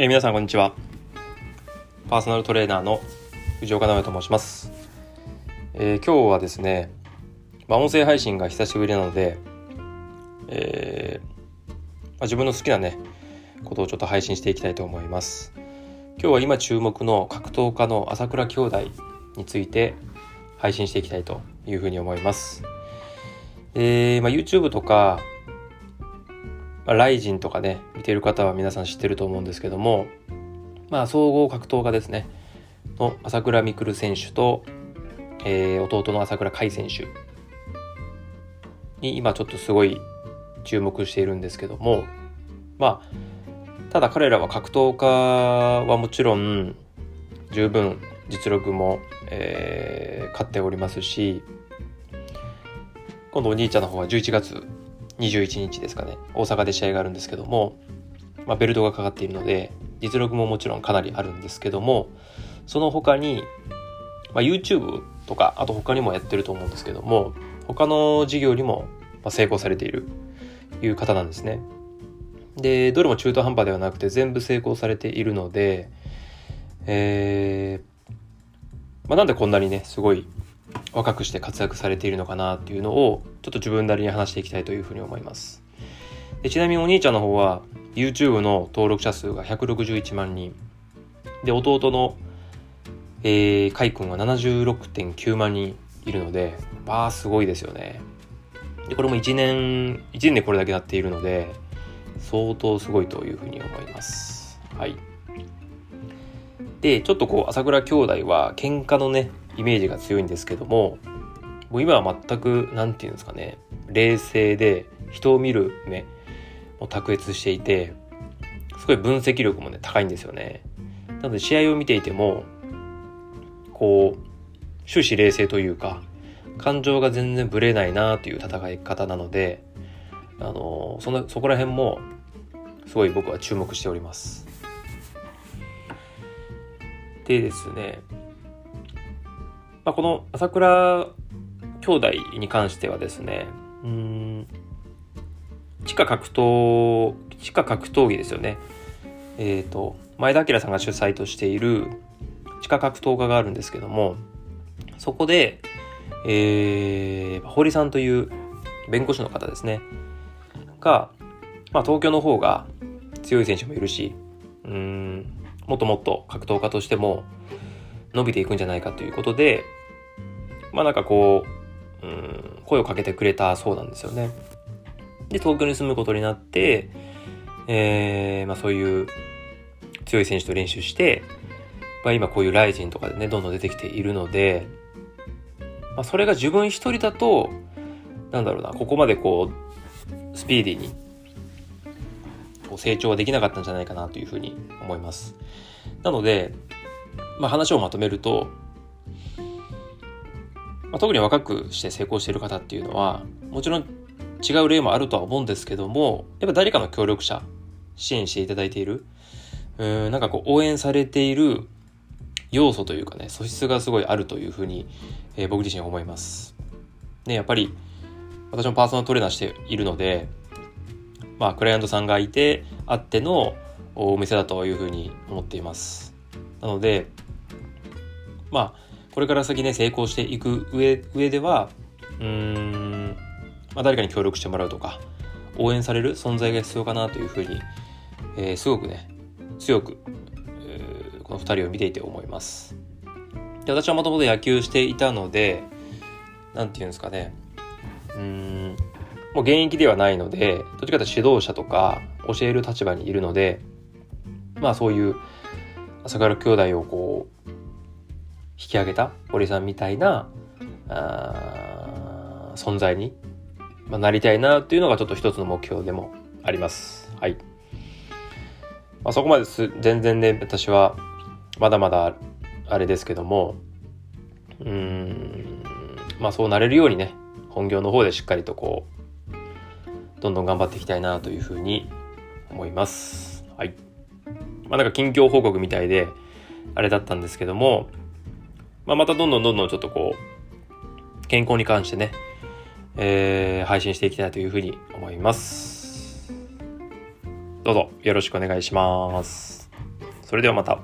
えー、皆さんこんにちは。パーソナルトレーナーの藤岡直と申します、えー、今日はですね、まあ、音声配信が久しぶりなので、えーまあ、自分の好きなねことをちょっと配信していきたいと思います。今日は今注目の格闘家の朝倉兄弟について配信していきたいというふうに思います。え、まあ、YouTube とか、まあ、ライジンとかね、見てる方は皆さん知ってると思うんですけども、まあ、総合格闘家ですね、の朝倉未来選手と、えー、弟の朝倉海選手に今ちょっとすごい注目しているんですけども、まあ、ただ彼らは格闘家はもちろん十分実力も、えー、勝っておりますし今度お兄ちゃんの方は11月21日ですかね大阪で試合があるんですけども、まあ、ベルトがかかっているので実力ももちろんかなりあるんですけどもその他に、まあ、YouTube とかあと他にもやってると思うんですけども他の事業にも成功されているいう方なんですね。でどれも中途半端ではなくて全部成功されているので、えまあ、なんでこんなにねすごい若くして活躍されているのかなっていうのをちょっと自分なりに話していきたいというふうに思います。でちなみにお兄ちゃんの方は YouTube の登録者数が161万人。で弟の、えー、カイ君は76.9万人いるのでまあすごいですよね。でこれも1年1年でこれだけなっているので相当すごいというふうに思います。はい。でちょっとこう朝倉兄弟は喧嘩のねイメージが強いんですけどももう今は全く何て言うんですかね冷静で人を見る目も卓越していてすごい分析力もね高いんですよね。なので試合を見ていてもこう終始冷静というか感情が全然ぶれないなという戦い方なのであのそのそこら辺もすごい僕は注目しております。でですね、まあ、この朝倉兄弟に関してはですね、うん、地下格闘、地下格闘技ですよね。えっ、ー、と、前田明さんが主催としている地下格闘家があるんですけども、そこで、えー、堀さんという弁護士の方ですね、が、まあ、東京の方が強い選手もいるし、うん、もっともっと格闘家としても伸びていくんじゃないかということで、まあなんかこう、うん、声をかけてくれたそうなんですよね。で、東京に住むことになって、えー、まあそういう強い選手と練習して、まあ今こういうライジンとかでね、どんどん出てきているので、まあそれが自分一人だと、なんだろうな、ここまでこう、スピーディーにこう成長はできなかったんじゃないかなというふうに思います。なので、まあ、話をまとめると、まあ、特に若くして成功している方っていうのはもちろん違う例もあるとは思うんですけどもやっぱ誰かの協力者支援していただいているうんなんかこう応援されている要素というかね素質がすごいあるというふうに、えー、僕自身思います。ねやっぱり私もパーソナルトレーナーしているのでまあ、クライアントさんがいてあってのお店だというふうに思っています。なので、まあ、これから先ね、成功していく上上では、うん、まあ、誰かに協力してもらうとか、応援される存在が必要かなというふうに、えー、すごくね、強く、えー、この2人を見ていて思います。で私はもともと野球していたので、なんていうんですかね、うん、もう現役ではないので、どっちかというと指導者とか教える立場にいるので、まあそういう朝倉兄弟をこう、引き上げた堀さんみたいな、あ存在に、まあ、なりたいなっていうのがちょっと一つの目標でもあります。はい。まあ、そこまで全然ね、私はまだまだあれですけども、うん、まあそうなれるようにね、本業の方でしっかりとこう、どんどん頑張っていきたいなというふうに思います。はい。まあなんか近況報告みたいで、あれだったんですけども、まあまたどんどんどんどんちょっとこう、健康に関してね、えー、配信していきたいというふうに思います。どうぞよろしくお願いします。それではまた。